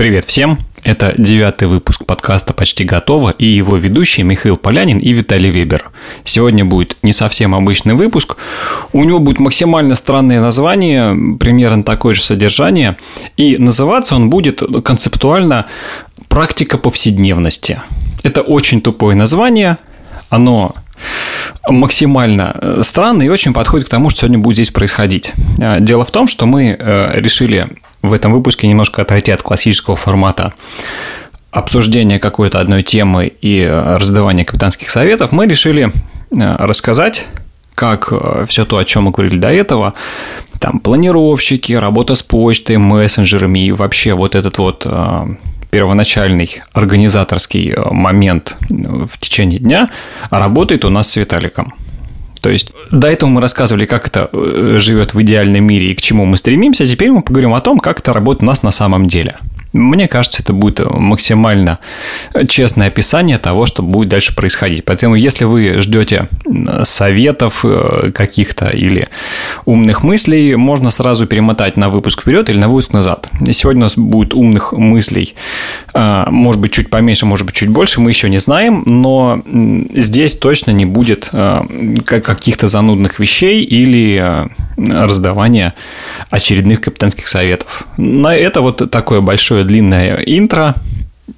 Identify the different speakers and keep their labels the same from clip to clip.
Speaker 1: Привет всем! Это девятый выпуск подкаста «Почти готово» и его ведущие Михаил Полянин и Виталий Вебер. Сегодня будет не совсем обычный выпуск. У него будет максимально странное название, примерно такое же содержание. И называться он будет концептуально «Практика повседневности». Это очень тупое название. Оно максимально э, странно и очень подходит к тому, что сегодня будет здесь происходить. Э, дело в том, что мы э, решили в этом выпуске немножко отойти от классического формата обсуждения какой-то одной темы и раздавания капитанских советов, мы решили рассказать, как все то, о чем мы говорили до этого, там планировщики, работа с почтой, мессенджерами и вообще вот этот вот первоначальный организаторский э, момент э, в течение дня работает у нас с Виталиком. То есть до этого мы рассказывали, как это э, живет в идеальном мире и к чему мы стремимся, а теперь мы поговорим о том, как это работает у нас на самом деле. Мне кажется, это будет максимально честное описание того, что будет дальше происходить. Поэтому, если вы ждете советов э, каких-то или умных мыслей, можно сразу перемотать на выпуск вперед или на выпуск назад. Сегодня у нас будет умных мыслей, э, может быть, чуть поменьше, может быть, чуть больше, мы еще не знаем, но здесь точно не будет э, каких-то занудных вещей или раздавания очередных капитанских советов. На это вот такое большое такое длинное интро.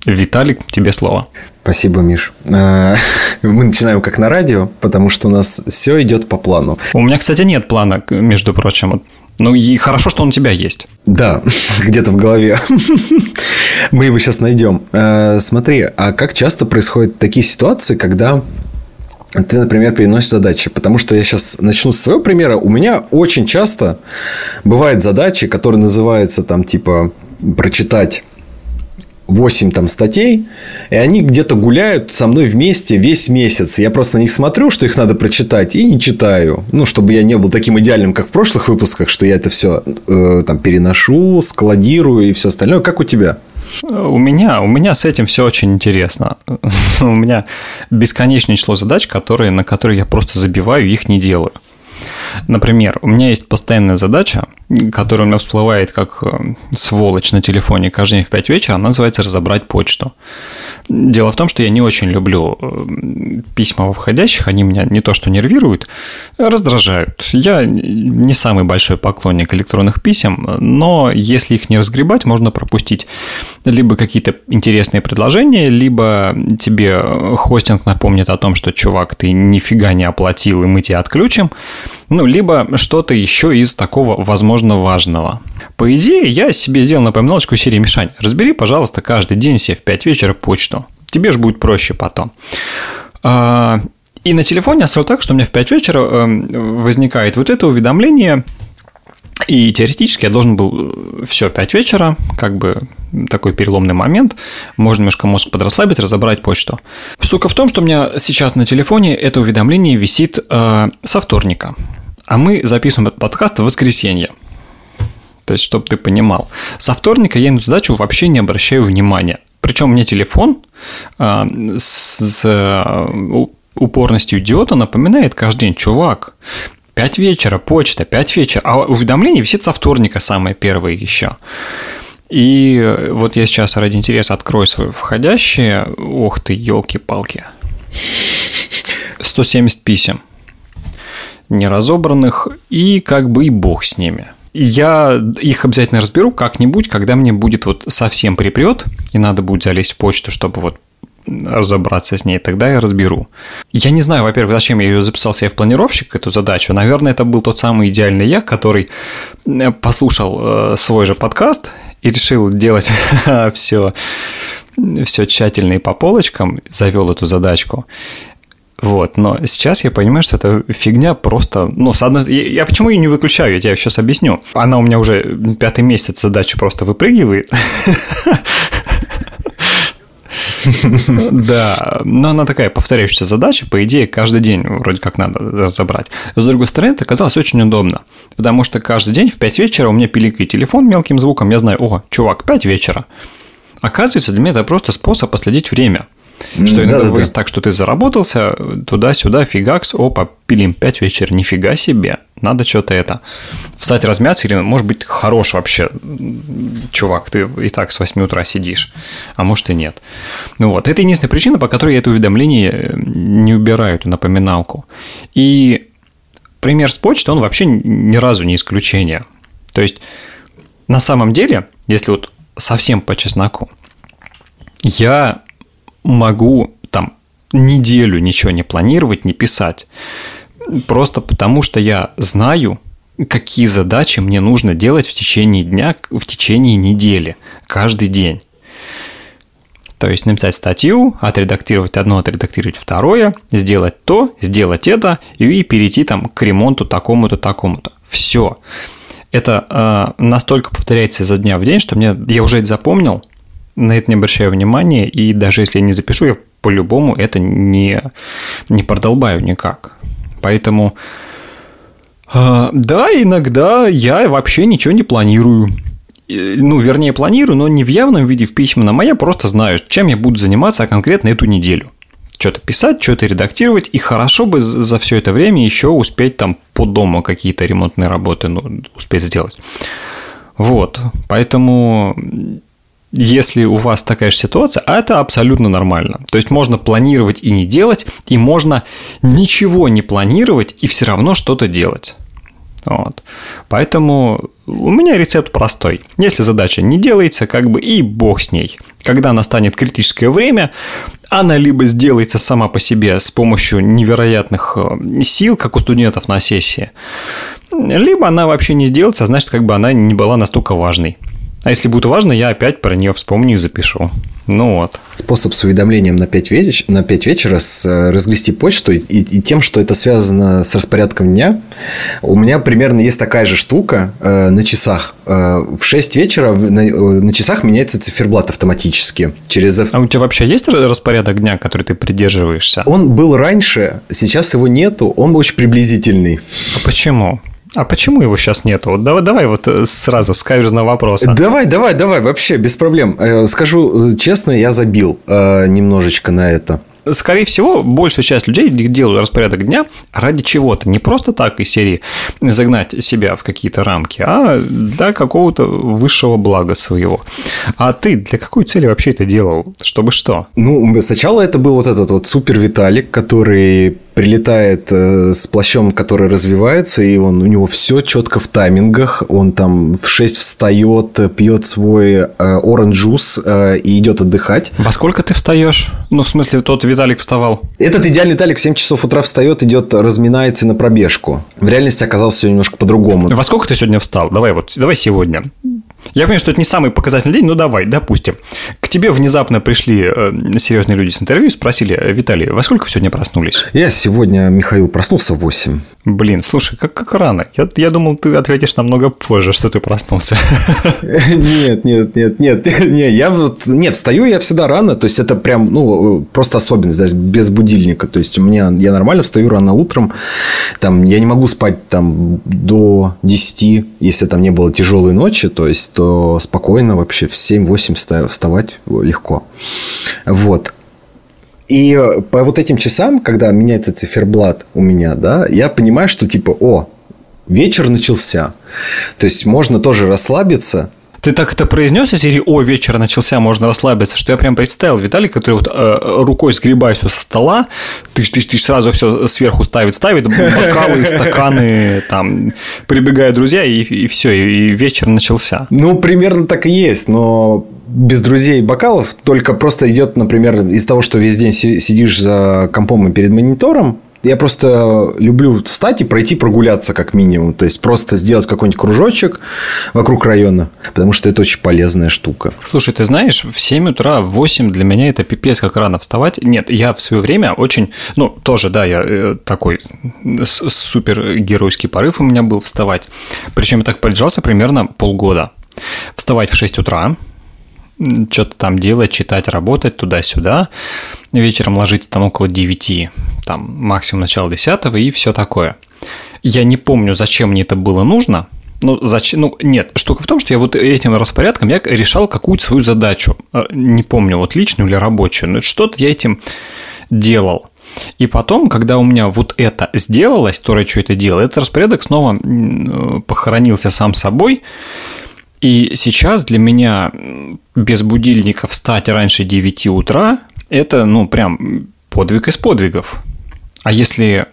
Speaker 1: Виталик, тебе слово.
Speaker 2: Спасибо, Миш. А, мы начинаем как на радио, потому что у нас все идет по плану.
Speaker 1: У меня, кстати, нет плана, между прочим. Ну и хорошо, что он у тебя есть.
Speaker 2: Да, где-то в голове. Мы его сейчас найдем. А, смотри, а как часто происходят такие ситуации, когда ты, например, переносишь задачи. Потому что я сейчас начну с своего примера. У меня очень часто бывают задачи, которые называются там типа прочитать 8 там статей, и они где-то гуляют со мной вместе весь месяц. Я просто на них смотрю, что их надо прочитать, и не читаю. Ну, чтобы я не был таким идеальным, как в прошлых выпусках, что я это все э, там переношу, складирую и все остальное. Как у тебя?
Speaker 1: У меня, у меня с этим все очень интересно. у меня бесконечное число задач, которые, на которые я просто забиваю, их не делаю. Например, у меня есть постоянная задача, которая у меня всплывает как э, сволочь на телефоне каждый день в 5 вечера, она называется «разобрать почту». Дело в том, что я не очень люблю э, письма во входящих, они меня не то что нервируют, а раздражают. Я не самый большой поклонник электронных писем, но если их не разгребать, можно пропустить либо какие-то интересные предложения, либо тебе хостинг напомнит о том, что, чувак, ты нифига не оплатил, и мы тебя отключим, ну, либо что-то еще из такого, возможно, важного. По идее, я себе сделал напоминалочку серии «Мишань, разбери, пожалуйста, каждый день себе в 5 вечера почту. Тебе же будет проще потом». А, и на телефоне я строил так, что у меня в 5 вечера эм, возникает вот это уведомление, и теоретически я должен был э, все 5 вечера, как бы такой переломный момент, можно немножко мозг подрасслабить, разобрать почту. Штука в том, что у меня сейчас на телефоне это уведомление висит э, со вторника, а мы записываем этот подкаст в воскресенье. То есть, чтобы ты понимал. Со вторника я на задачу вообще не обращаю внимания. Причем меня телефон э, с э, упорностью идиота напоминает каждый день, чувак, 5 вечера, почта, 5 вечера, а уведомление висит со вторника самое первое еще. И вот я сейчас ради интереса открою свое входящее. Ох ты, елки-палки. 170 писем неразобранных, и как бы и бог с ними. Я их обязательно разберу как-нибудь, когда мне будет вот совсем припрет, и надо будет залезть в почту, чтобы вот разобраться с ней, тогда я разберу. Я не знаю, во-первых, зачем я ее записал себе в планировщик, эту задачу. Наверное, это был тот самый идеальный я, который э, послушал э, свой же подкаст и решил делать все, все тщательно и по полочкам, завел эту задачку. Вот, но сейчас я понимаю, что это фигня просто, ну, с одной... я, я почему ее не выключаю, я тебе сейчас объясню. Она у меня уже пятый месяц задача просто выпрыгивает. Да, но она такая повторяющаяся задача, по идее, каждый день вроде как надо разобрать. С другой стороны, это оказалось очень удобно, потому что каждый день в 5 вечера у меня пиликает телефон мелким звуком, я знаю, о, чувак, 5 вечера. Оказывается, для меня это просто способ последить время. Что иногда да, бывает да. так, что ты заработался, туда-сюда, фигакс, опа, пилим 5 вечера, нифига себе, надо что-то это. Встать размяться или, может быть, хорош вообще, чувак, ты и так с 8 утра сидишь, а может и нет. Ну вот, это единственная причина, по которой я это уведомление э, не убираю, эту напоминалку. И пример с почты, он вообще ни разу не исключение. То есть, на самом деле, если вот совсем по чесноку, я могу там неделю ничего не планировать, не писать. Просто потому, что я знаю, какие задачи мне нужно делать в течение дня, в течение недели, каждый день. То есть написать статью, отредактировать одно, отредактировать второе, сделать то, сделать это и перейти там к ремонту такому-то, такому-то. Все. Это э, настолько повторяется изо дня в день, что мне я уже это запомнил, на это не обращаю внимания, и даже если я не запишу, я по-любому это не, не продолбаю никак. Поэтому, э, да, иногда я вообще ничего не планирую. Ну, вернее, планирую, но не в явном виде, в письменном, а я просто знаю, чем я буду заниматься конкретно эту неделю. Что-то писать, что-то редактировать, и хорошо бы за все это время еще успеть там по дому какие-то ремонтные работы ну, успеть сделать. Вот, поэтому если у вас такая же ситуация, а это абсолютно нормально. То есть можно планировать и не делать, и можно ничего не планировать и все равно что-то делать. Вот. Поэтому у меня рецепт простой. Если задача не делается, как бы и бог с ней. Когда настанет критическое время, она либо сделается сама по себе с помощью невероятных э, сил, как у студентов на сессии, либо она вообще не сделается, а значит, как бы она не была настолько важной. А если будет важно, я опять про нее вспомню и запишу. Ну вот.
Speaker 2: Способ с уведомлением на 5, веч... на 5 вечера с... Э, разгрести почту и, и тем, что это связано с распорядком дня. У меня примерно есть такая же штука э, на часах. Э, в 6 вечера на, э, на часах меняется циферблат автоматически. Через...
Speaker 1: А у тебя вообще есть распорядок дня, который ты придерживаешься?
Speaker 2: Он был раньше, сейчас его нету. Он очень приблизительный.
Speaker 1: А почему? А почему его сейчас нету? Вот давай, давай вот э, сразу с каверзного вопроса.
Speaker 2: Давай, давай, давай, вообще без проблем. Э, скажу э, честно, я забил немножечко на это
Speaker 1: скорее всего, большая часть людей делают распорядок дня ради чего-то. Не просто так из серии загнать себя в какие-то рамки, а для какого-то высшего блага своего. А ты для какой цели вообще это делал? Чтобы что?
Speaker 2: Ну, сначала это был вот этот вот супер Виталик, который прилетает э, с плащом, который развивается, и он, у него все четко в таймингах. Он там в 6 встает, пьет свой оранж э, э, и идет отдыхать.
Speaker 1: Во сколько ты встаешь? Ну, в смысле, тот Виталик вставал?
Speaker 2: Этот идеальный Виталик в 7 часов утра встает, идет, разминается на пробежку. В реальности оказалось все немножко по-другому.
Speaker 1: Во сколько ты сегодня встал? Давай вот, давай сегодня. Я понимаю, что это не самый показательный день, но давай, допустим. К тебе внезапно пришли э, серьезные люди с интервью и спросили, Виталий, во сколько вы сегодня проснулись?
Speaker 2: Я сегодня, Михаил, проснулся в 8.
Speaker 1: Блин, слушай, как, как рано. Я, я думал, ты ответишь намного позже, что ты проснулся.
Speaker 2: Нет, нет, нет, нет, нет. Я вот, нет, встаю я всегда рано, то есть это прям, ну, просто особенность, даже без будильника. То есть у меня, я нормально встаю рано утром, там, я не могу спать там до 10, если там не было тяжелой ночи, то есть, то спокойно вообще в 7-8 вставать легко. Вот. И по вот этим часам, когда меняется циферблат у меня, да, я понимаю, что типа, о, вечер начался. То есть можно тоже расслабиться,
Speaker 1: ты так это произнес из серии «О, вечер начался, можно расслабиться», что я прям представил Виталий, который вот э, рукой сгребает все со стола, ты ты ты сразу все сверху ставит, ставит бокалы, стаканы, там, прибегают друзья, и, и все, и вечер начался.
Speaker 2: Ну, примерно так и есть, но без друзей и бокалов, только просто идет, например, из того, что весь день сидишь за компом и перед монитором, я просто люблю встать и пройти прогуляться как минимум. То есть просто сделать какой-нибудь кружочек вокруг района, потому что это очень полезная штука.
Speaker 1: Слушай, ты знаешь, в 7 утра, в 8 для меня это пипец как рано вставать. Нет, я в свое время очень, ну, тоже, да, я э, такой супер геройский порыв у меня был вставать. Причем я так продержался примерно полгода. Вставать в 6 утра, что-то там делать, читать, работать туда-сюда. Вечером ложиться там около 9, там максимум начало 10 и все такое. Я не помню, зачем мне это было нужно, Ну, зачем? Ну, нет. Штука в том, что я вот этим распорядком я решал какую-то свою задачу. А, не помню, вот личную или рабочую, но что-то я этим делал. И потом, когда у меня вот это сделалось, то, что это делал, этот распорядок снова похоронился сам собой. И сейчас для меня без будильника встать раньше 9 утра – это, ну, прям подвиг из подвигов. А если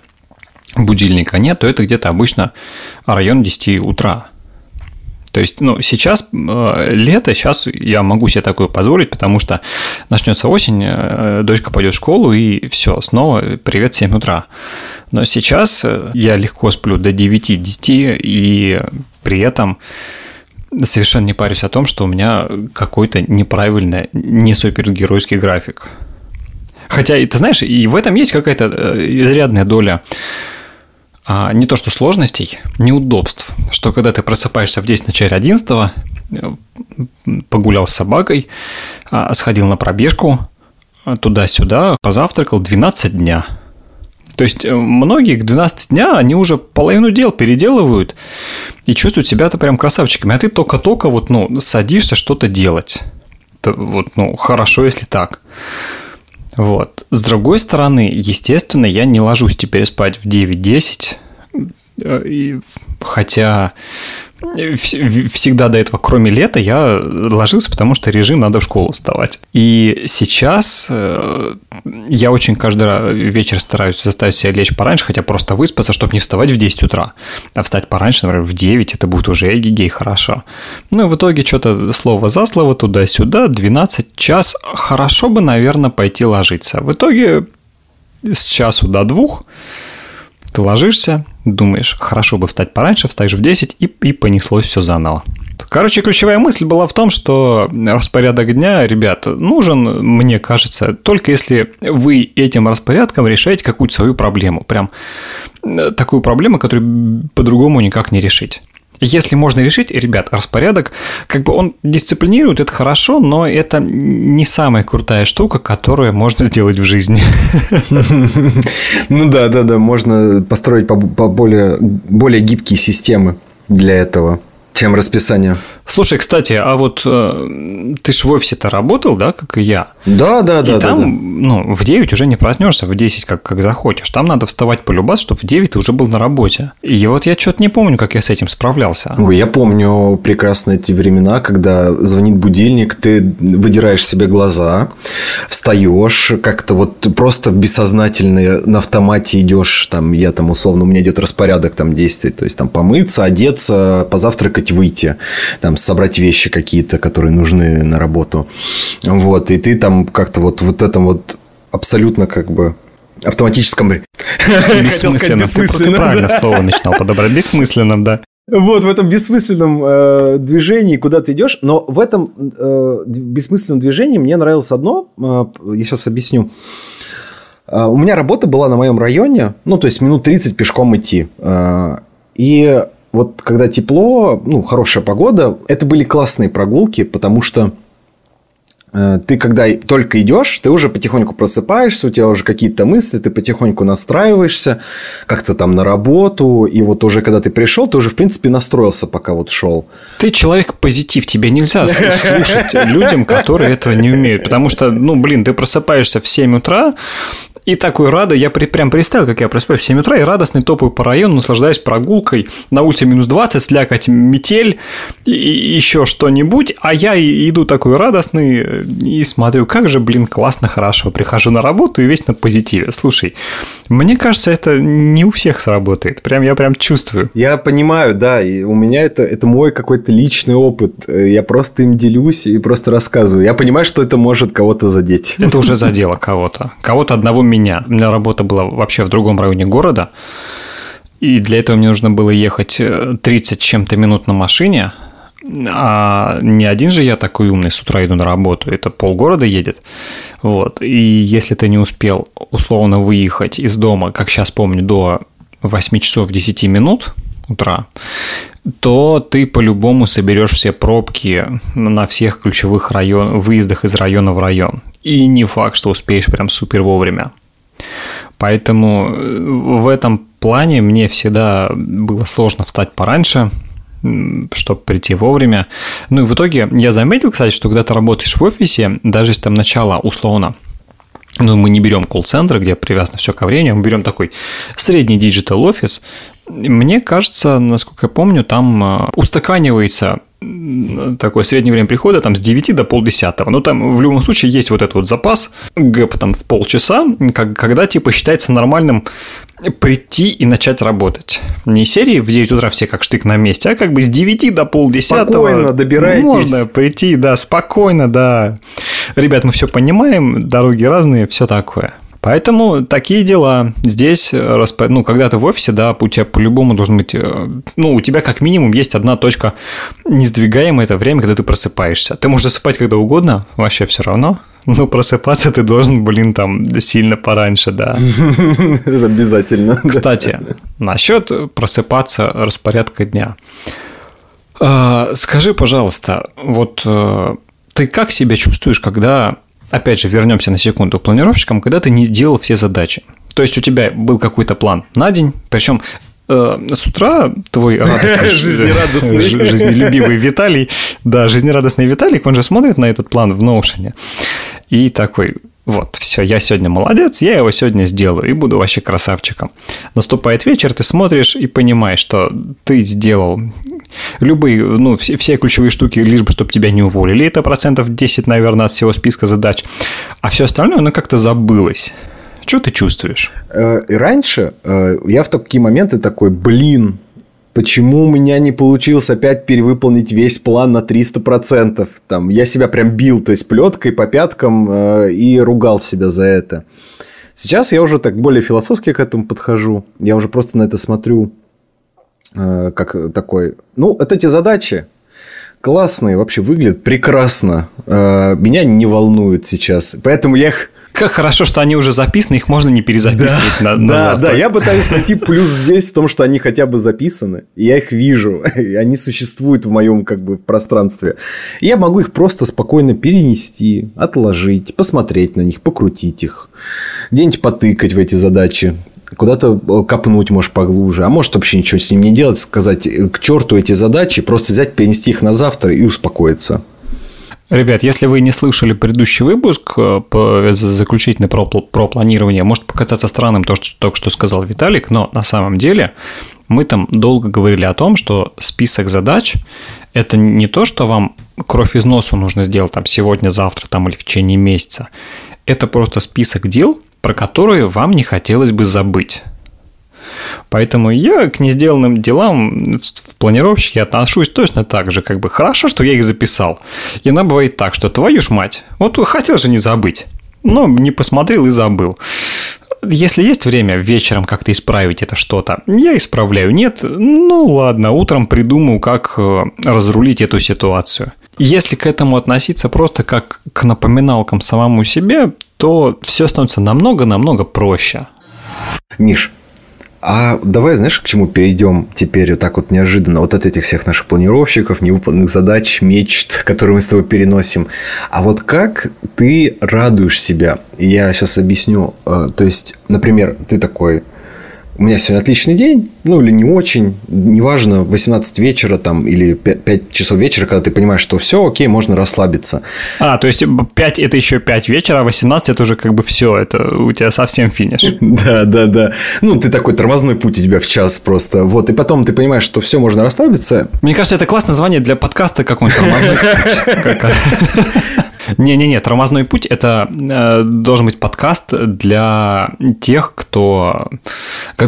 Speaker 1: будильника нет, то это где-то обычно район 10 утра. То есть, ну, сейчас э, лето, сейчас я могу себе такое позволить, потому что начнется осень, э, дочка пойдет в школу, и все, снова привет 7 утра. Но сейчас я легко сплю до 9-10, и при этом совершенно не парюсь о том, что у меня какой-то неправильный, не супергеройский график. Хотя, ты знаешь, и в этом есть какая-то изрядная доля а, не то что сложностей, неудобств, что когда ты просыпаешься в 10 в начале 11 погулял с собакой, а, сходил на пробежку, а, туда-сюда, позавтракал 12 дня. То есть э, многие к 12 дня они уже половину дел переделывают и чувствуют себя-то прям красавчиками, а ты только-только вот, ну, садишься что-то делать. Это вот, ну, хорошо, если так. Вот. С другой стороны, естественно, я не ложусь теперь спать в 9-10, э, хотя всегда до этого, кроме лета, я ложился, потому что режим надо в школу вставать. И сейчас э, я очень каждый вечер стараюсь заставить себя лечь пораньше, хотя просто выспаться, чтобы не вставать в 10 утра, а встать пораньше, например, в 9, это будет уже эгигей хорошо. Ну и в итоге что-то слово за слово туда-сюда, 12 час, хорошо бы, наверное, пойти ложиться. В итоге с часу до двух ты ложишься, думаешь, хорошо бы встать пораньше, встаешь в 10 и, и понеслось все заново. Короче, ключевая мысль была в том, что распорядок дня, ребят, нужен, мне кажется, только если вы этим распорядком решаете какую-то свою проблему. Прям э, такую проблему, которую по-другому никак не решить. Если можно решить, ребят, распорядок, как бы он дисциплинирует, это хорошо, но это не самая крутая штука, которую можно сделать в жизни.
Speaker 2: Ну да, да, да, можно построить по более, более гибкие системы для этого, чем расписание.
Speaker 1: Слушай, кстати, а вот э, ты же в офисе-то работал, да, как и я?
Speaker 2: Да, да, да.
Speaker 1: И там,
Speaker 2: да, да.
Speaker 1: ну, в 9 уже не проснешься, в 10 как, как захочешь. Там надо вставать по любас, чтобы в 9 ты уже был на работе. И вот я что-то не помню, как я с этим справлялся.
Speaker 2: Ой, я помню прекрасно эти времена, когда звонит будильник, ты выдираешь себе глаза, встаешь, как-то вот просто в бессознательное на автомате идешь, там, я там условно, у меня идет распорядок там действий, то есть там помыться, одеться, позавтракать, выйти, там собрать вещи какие-то, которые нужны на работу. Вот, и ты там как-то вот, вот этом вот абсолютно как бы автоматическом...
Speaker 1: Бессмысленно. Ты, ты правильно слово начинал подобрать. Бессмысленном, да.
Speaker 2: Вот в этом бессмысленном э, движении, куда ты идешь, но в этом э, бессмысленном движении мне нравилось одно, э, я сейчас объясню. Э, у меня работа была на моем районе, ну, то есть минут 30 пешком идти. Э, и вот когда тепло, ну, хорошая погода, это были классные прогулки, потому что э, ты когда только идешь, ты уже потихоньку просыпаешься, у тебя уже какие-то мысли, ты потихоньку настраиваешься как-то там на работу, и вот уже когда ты пришел, ты уже в принципе настроился, пока вот шел.
Speaker 1: Ты человек позитив, тебе нельзя слушать людям, которые этого не умеют, потому что, ну, блин, ты просыпаешься в 7 утра, и такой рада, я при, прям представил, как я просыпаюсь в 7 утра и радостный топаю по району, наслаждаясь прогулкой. На улице минус 20, слякоть, метель и, и еще что-нибудь. А я иду такой радостный и смотрю, как же, блин, классно, хорошо. Прихожу на работу и весь на позитиве. Слушай, мне кажется, это не у всех сработает. Прям я прям чувствую.
Speaker 2: Я понимаю, да. И у меня это, это мой какой-то личный опыт. Я просто им делюсь и просто рассказываю. Я понимаю, что это может кого-то задеть.
Speaker 1: Это уже задело кого-то. Кого-то одного меня меня. У меня работа была вообще в другом районе города, и для этого мне нужно было ехать 30 э, чем-то минут на машине, а не один же я такой умный с утра иду на работу, это полгорода едет. Вот. И если ты не успел условно выехать из дома, как сейчас помню, до 8 часов 10 минут утра, то ты по-любому соберешь все пробки на всех ключевых район, выездах из района в район. И не факт, что успеешь прям супер вовремя. Поэтому э, в этом плане мне всегда было сложно встать пораньше, чтобы прийти вовремя. Ну и в итоге я заметил, кстати, что когда ты работаешь в офисе, даже если там начало условно ну, мы не берем колл-центр, где привязано все ко времени, мы берем такой средний digital офис. Мне кажется, насколько я помню, там э, устаканивается такое среднее время прихода там с 9 до полдесятого. Ну, там в любом случае есть вот этот вот запас gap там в полчаса, когда типа считается нормальным прийти и начать работать. Не серии в 9 утра все как штык на месте, а как бы с 9 до полдесятого.
Speaker 2: Спокойно добираетесь.
Speaker 1: Можно прийти, да, спокойно, да. Ребят, мы все понимаем, дороги разные, все такое. Поэтому такие дела. Здесь, ну, когда ты в офисе, да, у тебя по-любому должен быть, э, ну, у тебя как минимум есть одна точка несдвигаемая, это время, когда ты просыпаешься. Ты можешь засыпать когда угодно, вообще все равно, но просыпаться ты должен, блин, там сильно пораньше, да.
Speaker 2: Обязательно.
Speaker 1: Кстати, насчет просыпаться распорядка дня. А, скажи, пожалуйста, вот э, ты как себя чувствуешь, когда опять же, вернемся на секунду к планировщикам, когда ты не сделал все задачи. То есть у тебя был какой-то план на день, причем э, с утра твой радостный, жизнерадостный, жизнелюбивый Виталий, да, жизнерадостный Виталик, он же смотрит на этот план в Notion и такой, вот, все, я сегодня молодец, я его сегодня сделаю и буду вообще красавчиком. Наступает вечер, ты смотришь и понимаешь, что ты сделал любые, ну, все, все ключевые штуки, лишь бы, чтобы тебя не уволили. Это процентов 10, наверное, от всего списка задач. А все остальное, оно как-то забылось. Что ты чувствуешь?
Speaker 2: Э, раньше э, я в такие моменты такой, блин, почему у меня не получилось опять перевыполнить весь план на 300%? Там, я себя прям бил, то есть плеткой по пяткам э, и ругал себя за это. Сейчас я уже так более философски к этому подхожу. Я уже просто на это смотрю Э, как такой, ну, это эти задачи классные, вообще выглядят прекрасно. Э, меня не волнуют сейчас. Поэтому я их
Speaker 1: как хорошо, что они уже записаны, их можно не перезаписывать
Speaker 2: да, на, Да, да, я пытаюсь найти плюс здесь в том, что они хотя бы записаны, и я их вижу, и они существуют в моем как бы пространстве. И я могу их просто спокойно перенести, отложить, посмотреть на них, покрутить их, где-нибудь потыкать в эти задачи, куда-то э, копнуть, может, поглубже, а может, вообще ничего с ним не делать, сказать э, к черту эти задачи, просто взять, перенести их на завтра и успокоиться.
Speaker 1: Ребят, если вы не слышали предыдущий выпуск э, заключительный про, про планирование, может показаться странным то, что только что сказал Виталик, но на самом деле мы там долго говорили о том, что список задач – это не то, что вам кровь из носу нужно сделать там сегодня, завтра там, или в течение месяца. Это просто список дел, про которые вам не хотелось бы забыть. Поэтому я к несделанным делам в планировщике отношусь точно так же, как бы хорошо, что я их записал. И иногда бывает так, что твою ж мать, вот хотел же не забыть, но не посмотрел и забыл. Если есть время вечером как-то исправить это что-то, я исправляю. Нет, ну ладно, утром придумаю, как э, разрулить эту ситуацию. Если к этому относиться просто как к напоминалкам самому себе, то все становится намного-намного проще.
Speaker 2: Миш, а давай, знаешь, к чему перейдем теперь вот так вот неожиданно? Вот от этих всех наших планировщиков, невыполненных задач, мечт, которые мы с тобой переносим. А вот как ты радуешь себя? Я сейчас объясню. Э, то есть, например, ты такой у меня сегодня отличный день, ну или не очень, неважно, 18 вечера там или 5, 5 часов вечера, когда ты понимаешь, что все, окей, можно расслабиться.
Speaker 1: А, то есть 5 это еще 5 вечера, а 18 это уже как бы все, это у тебя совсем финиш.
Speaker 2: Да, да, да. Ну, ты такой тормозной путь у тебя в час просто. Вот, и потом ты понимаешь, что все, можно расслабиться.
Speaker 1: Мне кажется, это классное название для подкаста какой-нибудь тормозной путь. Не-не-не, «Тормозной путь» — это э, должен быть подкаст для тех, кто...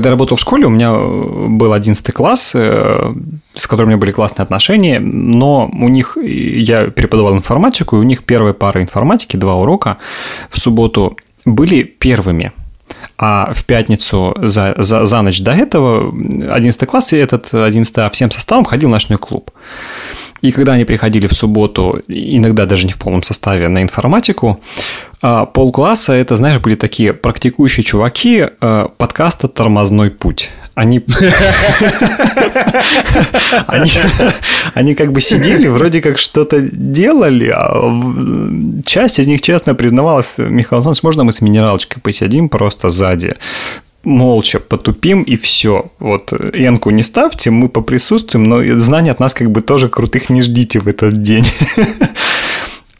Speaker 1: Когда я работал в школе, у меня был 11 класс, э, с которым у меня были классные отношения, но у них... Я преподавал информатику, и у них первая пара информатики, два урока в субботу были первыми. А в пятницу за, за, за ночь до этого 11 класс и этот 11 а всем составом ходил в ночной клуб. И когда они приходили в субботу, иногда даже не в полном составе, на информатику, а, полкласса это, знаешь, были такие практикующие чуваки а, подкаста «Тормозной путь». Они... они... они как бы сидели, вроде как что-то делали, а часть из них честно признавалась, Михаил Александрович, можно мы с минералочкой посидим просто сзади? Молча потупим и все. Вот энку не ставьте, мы поприсутствуем, но знаний от нас как бы тоже крутых не ждите в этот день.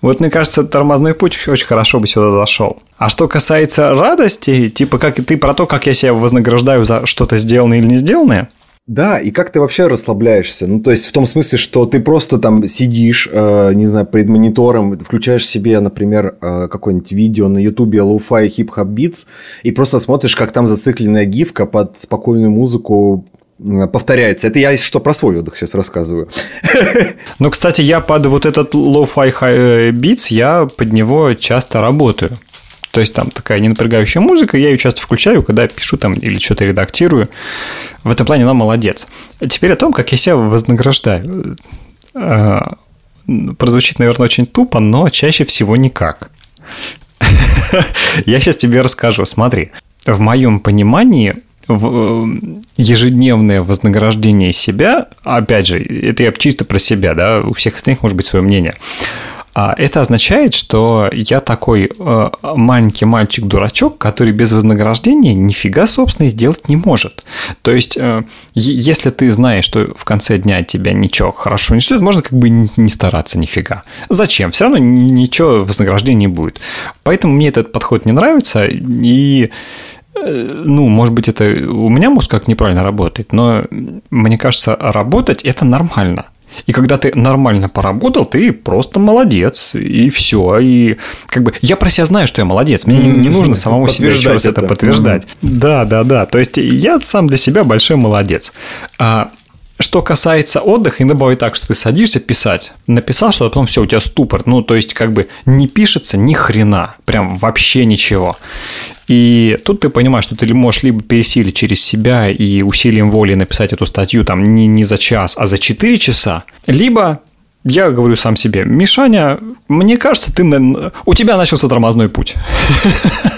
Speaker 1: Вот, мне кажется, тормозной путь очень хорошо бы сюда зашел. А что касается радости, типа как ты про то, как я себя вознаграждаю за что-то сделанное или не сделанное,
Speaker 2: да, и как ты вообще расслабляешься? Ну, то есть, в том смысле, что ты просто там сидишь, э, не знаю, перед монитором, включаешь себе, например, э, какое-нибудь видео на ютубе Lo-Fi Hip Hop Beats, и просто смотришь, как там зацикленная гифка под спокойную музыку повторяется. Это я что про свой отдых сейчас рассказываю.
Speaker 1: Ну, кстати, я под вот этот Lo-Fi э, Beats, я под него часто работаю. То есть там такая ненапрягающая музыка, я ее часто включаю, когда пишу там или что-то редактирую. В этом плане она молодец. Теперь о том, как я себя вознаграждаю. А, прозвучит, наверное, очень тупо, но чаще всего никак. Я сейчас тебе расскажу. Смотри, в моем понимании э, ежедневное вознаграждение себя, опять же, это я чисто про себя, да, у всех остальных может быть свое мнение. А это означает, что я такой э, маленький мальчик-дурачок, который без вознаграждения нифига, собственно, сделать не может. То есть, э, если ты знаешь, что в конце дня тебя ничего хорошо не ждет, можно как бы не стараться нифига. Зачем? Все равно ничего вознаграждения не будет. Поэтому мне этот подход не нравится, и э, ну, может быть, это у меня мозг как неправильно работает, но мне кажется, работать это нормально. И когда ты нормально поработал, ты просто молодец, и все. И как бы я про себя знаю, что я молодец. Мне не нужно самому себе еще раз это, подтверждать. Да, да, да. То есть я сам для себя большой молодец. А что касается отдыха, иногда бывает так, что ты садишься писать, написал что-то, а потом все, у тебя ступор. Ну, то есть, как бы не пишется ни хрена, прям вообще ничего. И тут ты понимаешь, что ты можешь либо пересилить через себя и усилием воли написать эту статью там не, не за час, а за 4 часа, либо я говорю сам себе, Мишаня, мне кажется, ты у тебя начался тормозной путь.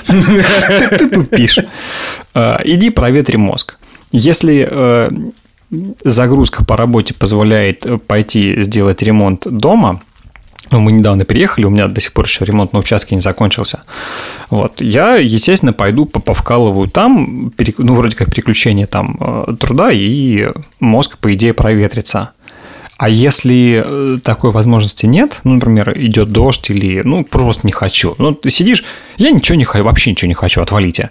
Speaker 1: Ты тупишь. А, иди проветри мозг. Если э, загрузка по работе позволяет э, пойти сделать ремонт дома, мы недавно переехали, у меня до сих пор еще ремонт на участке не закончился. Вот. Я, естественно, пойду повкалываю там, ну, вроде как переключение там э, труда, и мозг, по идее, проветрится. А если э, такой возможности нет, ну, например, идет дождь или, ну, просто не хочу. Ну, ты сидишь, я ничего не хочу, вообще ничего не хочу, отвалите.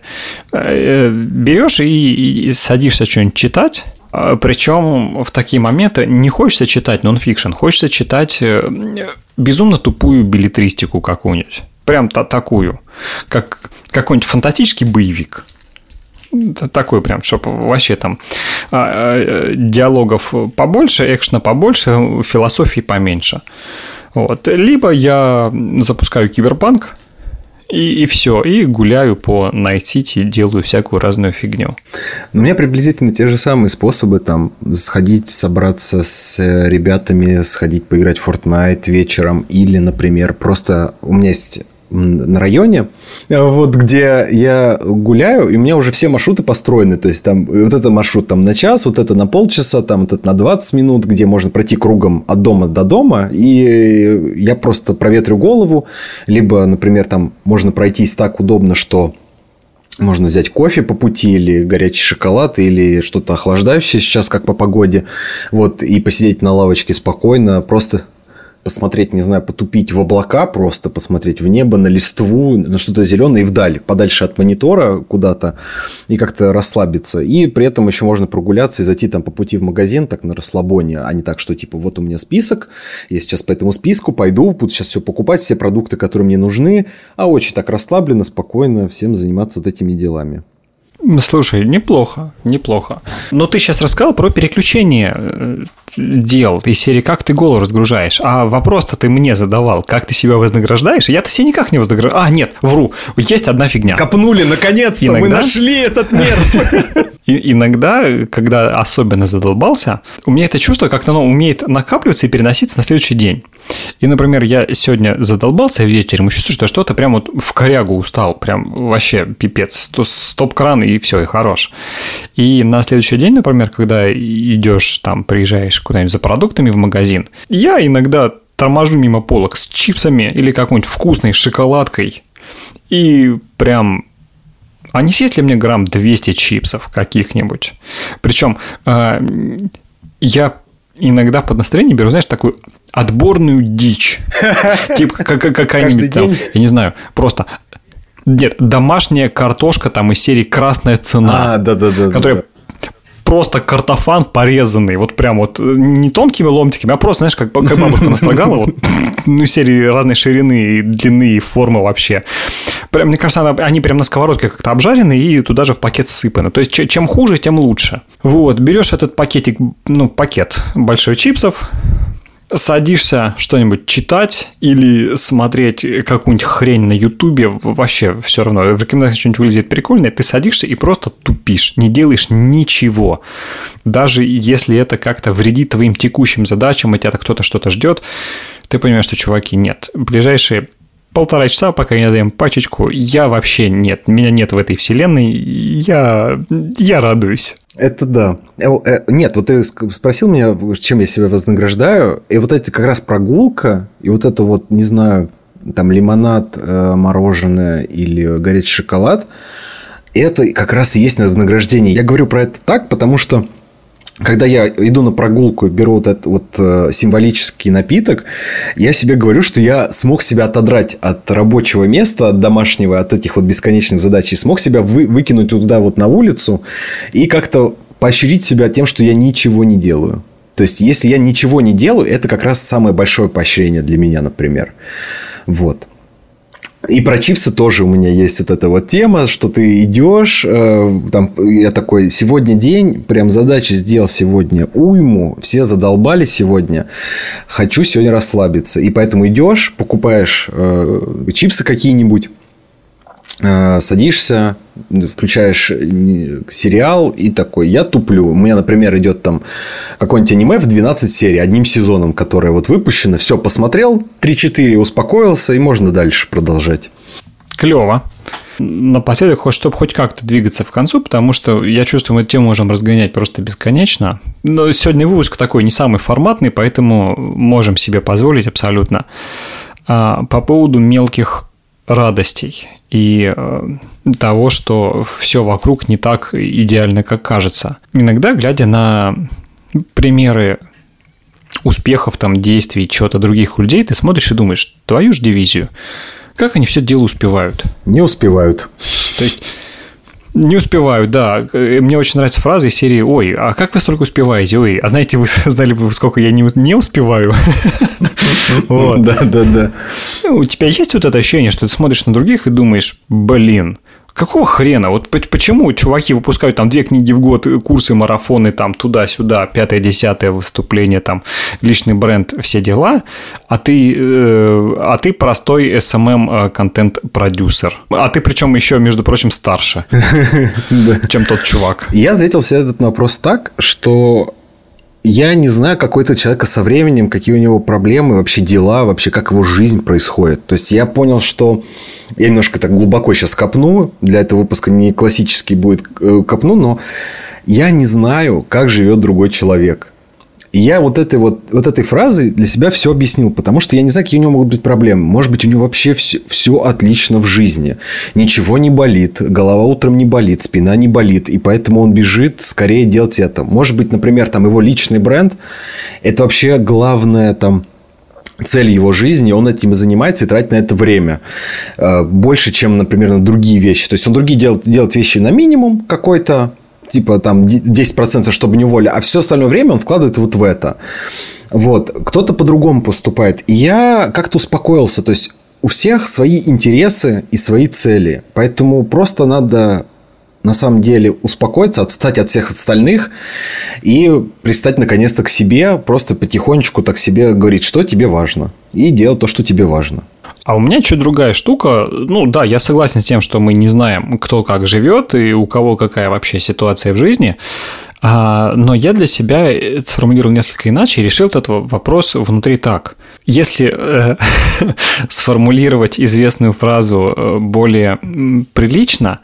Speaker 1: Берешь и, и садишься что-нибудь читать, Причем в такие моменты не хочется читать нонфикшн, хочется читать э, безумно тупую билетристику какую-нибудь. Прям та такую. Как какой-нибудь фантастический боевик. Такой прям, чтобы вообще там а, а, диалогов побольше, экшена побольше, философии поменьше. Вот. Либо я запускаю киберпанк, и, и все, и гуляю по Night City, делаю всякую разную фигню.
Speaker 2: У меня приблизительно те же самые способы, там, сходить, собраться с ребятами, сходить поиграть в Fortnite вечером, или, например, просто у меня есть на районе, вот где я гуляю, и у меня уже все маршруты построены. То есть, там вот это маршрут там на час, вот это на полчаса, там вот это на 20 минут, где можно пройти кругом от дома до дома. И я просто проветрю голову. Либо, например, там можно пройтись так удобно, что можно взять кофе по пути или горячий шоколад или что-то охлаждающее сейчас, как по погоде. Вот, и посидеть на лавочке спокойно, просто посмотреть, не знаю, потупить в облака, просто посмотреть в небо, на листву, на что-то зеленое и вдаль, подальше от монитора куда-то и как-то расслабиться. И при этом еще можно прогуляться и зайти там по пути в магазин так на расслабоне, а не так, что типа вот у меня список, я сейчас по этому списку пойду, буду сейчас все покупать, все продукты, которые мне нужны, а очень так расслабленно, спокойно всем заниматься вот этими делами.
Speaker 1: Слушай, неплохо, неплохо. Но ты сейчас рассказал про переключение э, дел из серии «Как ты голову разгружаешь?», а вопрос-то ты мне задавал, как ты себя вознаграждаешь, я-то себя никак не вознаграждаю. А, нет, вру, есть одна фигня.
Speaker 2: Копнули, наконец-то, Иногда... мы нашли этот нерв.
Speaker 1: Иногда, когда особенно задолбался, у меня это чувство как-то оно умеет накапливаться и переноситься на следующий день. И, например, я сегодня задолбался вечером чувствую, что что-то прям вот в корягу устал, прям вообще пипец, стоп-кран и все, и хорош. И на следующий день, например, когда идешь там, приезжаешь куда-нибудь за продуктами в магазин, я иногда торможу мимо полок с чипсами или какой-нибудь вкусной шоколадкой и прям а не съесть ли мне грамм 200 чипсов каких-нибудь? Причем э, я иногда под настроение беру, знаешь, такую отборную дичь. Типа какая-нибудь там, я не знаю, просто нет, домашняя картошка там из серии «Красная цена»,
Speaker 2: а, да, да, да,
Speaker 1: которая просто картофан порезанный, вот прям вот э, не тонкими ломтиками, а просто, знаешь, как, как бабушка настрогала, вот, ну, серии разной ширины и длины и формы вообще. Прям, мне кажется, они прям на сковородке как-то обжарены и туда же в пакет сыпаны. То есть, чем хуже, тем лучше. Вот, берешь этот пакетик, ну, пакет большой чипсов, садишься что-нибудь читать или смотреть какую-нибудь хрень на Ютубе, вообще все равно, в рекомендациях что-нибудь вылезет прикольное, ты садишься и просто тупишь, не делаешь ничего. Даже если это как-то вредит твоим текущим задачам, и тебя кто-то что-то ждет, ты понимаешь, что, чуваки, нет. Ближайшие полтора часа, пока не даем пачечку, я вообще нет, меня нет в этой вселенной, я, я радуюсь.
Speaker 2: Это да. Э, э, нет, вот ты спросил меня, чем я себя вознаграждаю, и вот эти как раз прогулка, и вот это вот, не знаю, там лимонад, э, мороженое или горячий шоколад, это как раз и есть вознаграждение. Я говорю про это так, потому что когда я иду на прогулку и беру вот этот вот э, символический напиток, я себе говорю, что я смог себя отодрать от рабочего места, от домашнего, от этих вот бесконечных задач, и смог себя вы, выкинуть туда вот на улицу и как-то поощрить себя тем, что я ничего не делаю. То есть, если я ничего не делаю, это как раз самое большое поощрение для меня, например. Вот. И про чипсы тоже у меня есть вот эта вот тема, что ты идешь, э, там, я такой, сегодня день, прям задачи сделал сегодня уйму, все задолбали сегодня, хочу сегодня расслабиться. И поэтому идешь, покупаешь э, чипсы какие-нибудь, Э, садишься, включаешь э, сериал и такой, я туплю. У меня, например, идет там какой-нибудь аниме в 12 серий, одним сезоном, которое вот выпущено. Все, посмотрел, 3-4, успокоился, и можно дальше продолжать.
Speaker 1: Клево. Напоследок, чтобы хоть как-то двигаться в концу, потому что я чувствую, мы эту тему можем разгонять просто бесконечно. Но сегодня выпуск такой не самый форматный, поэтому можем себе позволить абсолютно. А, по поводу мелких радостей и э, того, что все вокруг не так идеально, как кажется. Иногда, глядя на примеры успехов, там, действий, чего-то других людей, ты смотришь и думаешь, твою же дивизию, как они все дело успевают?
Speaker 2: Не успевают.
Speaker 1: То есть не успеваю, да. Мне очень нравится фраза из серии «Ой, а как вы столько успеваете? Ой, а знаете, вы знали бы, сколько я не, не успеваю?»
Speaker 2: Да, да, да.
Speaker 1: У тебя есть вот это ощущение, что ты смотришь на других и думаешь «Блин, Какого хрена? Вот почему чуваки выпускают там две книги в год, курсы, марафоны, там туда-сюда, пятое-десятое выступление, там личный бренд, все дела, а ты, э, а ты простой SMM контент-продюсер. А ты причем еще, между прочим, старше, чем тот чувак.
Speaker 2: Я ответил себе этот вопрос так, что я не знаю какой-то человека со временем, какие у него проблемы, вообще дела, вообще как его жизнь происходит. То есть я понял, что я немножко так глубоко сейчас копну, для этого выпуска не классический будет э, копну, но я не знаю, как живет другой человек. И я вот этой, вот, вот этой фразой для себя все объяснил, потому что я не знаю, какие у него могут быть проблемы. Может быть, у него вообще все, все отлично в жизни. Ничего не болит, голова утром не болит, спина не болит, и поэтому он бежит скорее делать это. Может быть, например, там его личный бренд – это вообще главное там цель его жизни, он этим и занимается и тратит на это время. Э, больше, чем, например, на другие вещи. То есть, он другие делает, делает вещи на минимум какой-то, типа там 10%, чтобы не воля, а все остальное время он вкладывает вот в это. Вот. Кто-то по-другому поступает. И я как-то успокоился. То есть, у всех свои интересы и свои цели. Поэтому просто надо на самом деле успокоиться, отстать от всех остальных и пристать наконец-то к себе, просто потихонечку так себе говорить, что тебе важно, и делать то, что тебе важно.
Speaker 1: А у меня чуть другая штука. Ну да, я согласен с тем, что мы не знаем, кто как живет и у кого какая вообще ситуация в жизни. А, но я для себя сформулировал несколько иначе и решил этот вопрос внутри так. Если э, сформулировать известную фразу э, более прилично,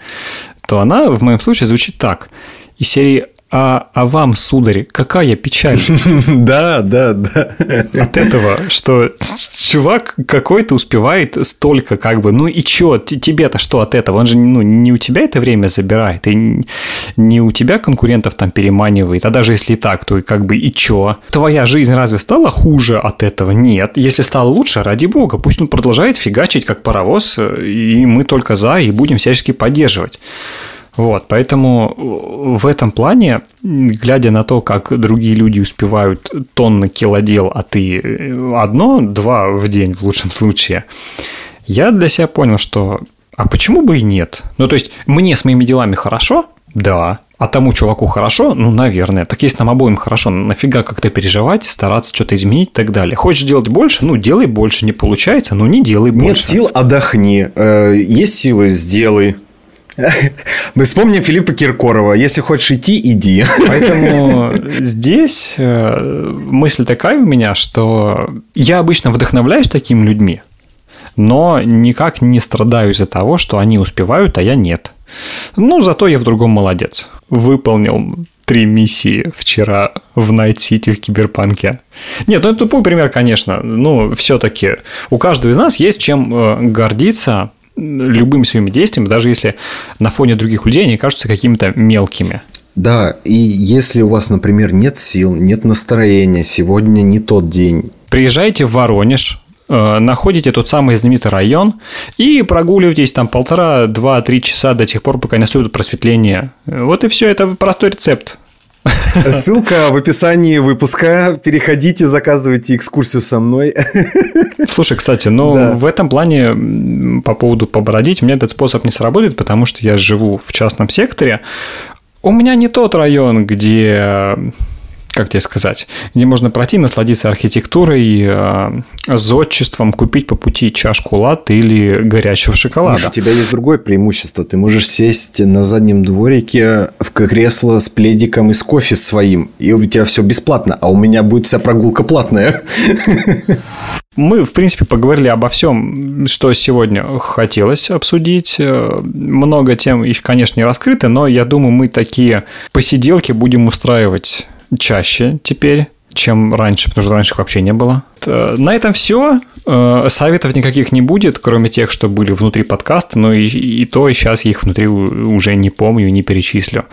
Speaker 1: то она в моем случае звучит так. Из серии а, а вам, сударь, какая печаль?
Speaker 2: Да, да, да.
Speaker 1: От этого, что чувак какой-то успевает столько как бы, ну и чё, тебе-то что от этого? Он же ну, не у тебя это время забирает, и не у тебя конкурентов там переманивает, а даже если и так, то и как бы и чё? Твоя жизнь разве стала хуже от этого? Нет. Если стало лучше, ради бога, пусть он продолжает фигачить как паровоз, и мы только за, и будем всячески поддерживать. Вот, поэтому в этом плане, глядя на то, как другие люди успевают тонны килодел, а ты одно, два в день в лучшем случае, я для себя понял, что а почему бы и нет? Ну, то есть, мне с моими делами хорошо? Да. А тому чуваку хорошо? Ну, наверное. Так если нам обоим хорошо, нафига как-то переживать, стараться что-то изменить и так далее. Хочешь делать больше? Ну, делай больше. Не получается? Ну, не делай больше.
Speaker 2: Нет сил – отдохни. Э, есть силы – сделай. Мы вспомним Филиппа Киркорова. Если хочешь идти, иди.
Speaker 1: Поэтому здесь э, мысль такая у меня, что я обычно вдохновляюсь такими людьми, но никак не страдаю из-за того, что они успевают, а я нет. Ну, зато я в другом молодец. Выполнил три миссии вчера в Night City в Киберпанке. Нет, ну это тупой пример, конечно. Ну, все-таки у каждого из нас есть чем э, гордиться любыми своими действиями, даже если на фоне других людей они кажутся какими-то мелкими.
Speaker 2: Да, и если у вас, например, нет сил, нет настроения, сегодня не тот день.
Speaker 1: Приезжайте в Воронеж, э, находите тот самый знаменитый район и прогуливайтесь там полтора, два, три часа до тех пор, пока не наступит просветление. Вот и все, это простой рецепт.
Speaker 2: Ссылка в описании выпуска. Переходите, заказывайте экскурсию со мной.
Speaker 1: Слушай, кстати, ну да. в этом плане по поводу побродить, мне этот способ не сработает, потому что я живу в частном секторе. У меня не тот район, где как тебе сказать, где можно пройти, насладиться архитектурой, э, зодчеством, купить по пути чашку лат или горячего шоколада. Миш,
Speaker 2: у тебя есть другое преимущество. Ты можешь сесть на заднем дворике в кресло с пледиком и с кофе своим, и у тебя все бесплатно, а у меня будет вся прогулка платная.
Speaker 1: Мы, в принципе, поговорили обо всем, что сегодня хотелось обсудить. Э, много тем, конечно, не раскрыты, но я думаю, мы такие посиделки будем устраивать чаще теперь, чем раньше, потому что раньше их вообще не было. Э, на этом все. Э, советов никаких не будет, кроме тех, что были внутри подкаста, но и, и то сейчас я их внутри уже не помню, не перечислю.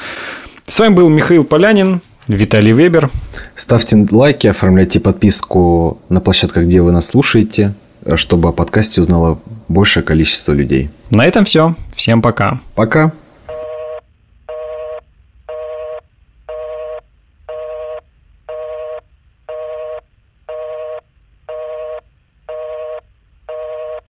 Speaker 1: С вами был Михаил Полянин, Виталий Вебер.
Speaker 2: Ставьте лайки, оформляйте подписку на площадках, где вы нас слушаете, чтобы о подкасте узнало большее количество людей.
Speaker 1: На этом все. Всем пока.
Speaker 2: Пока.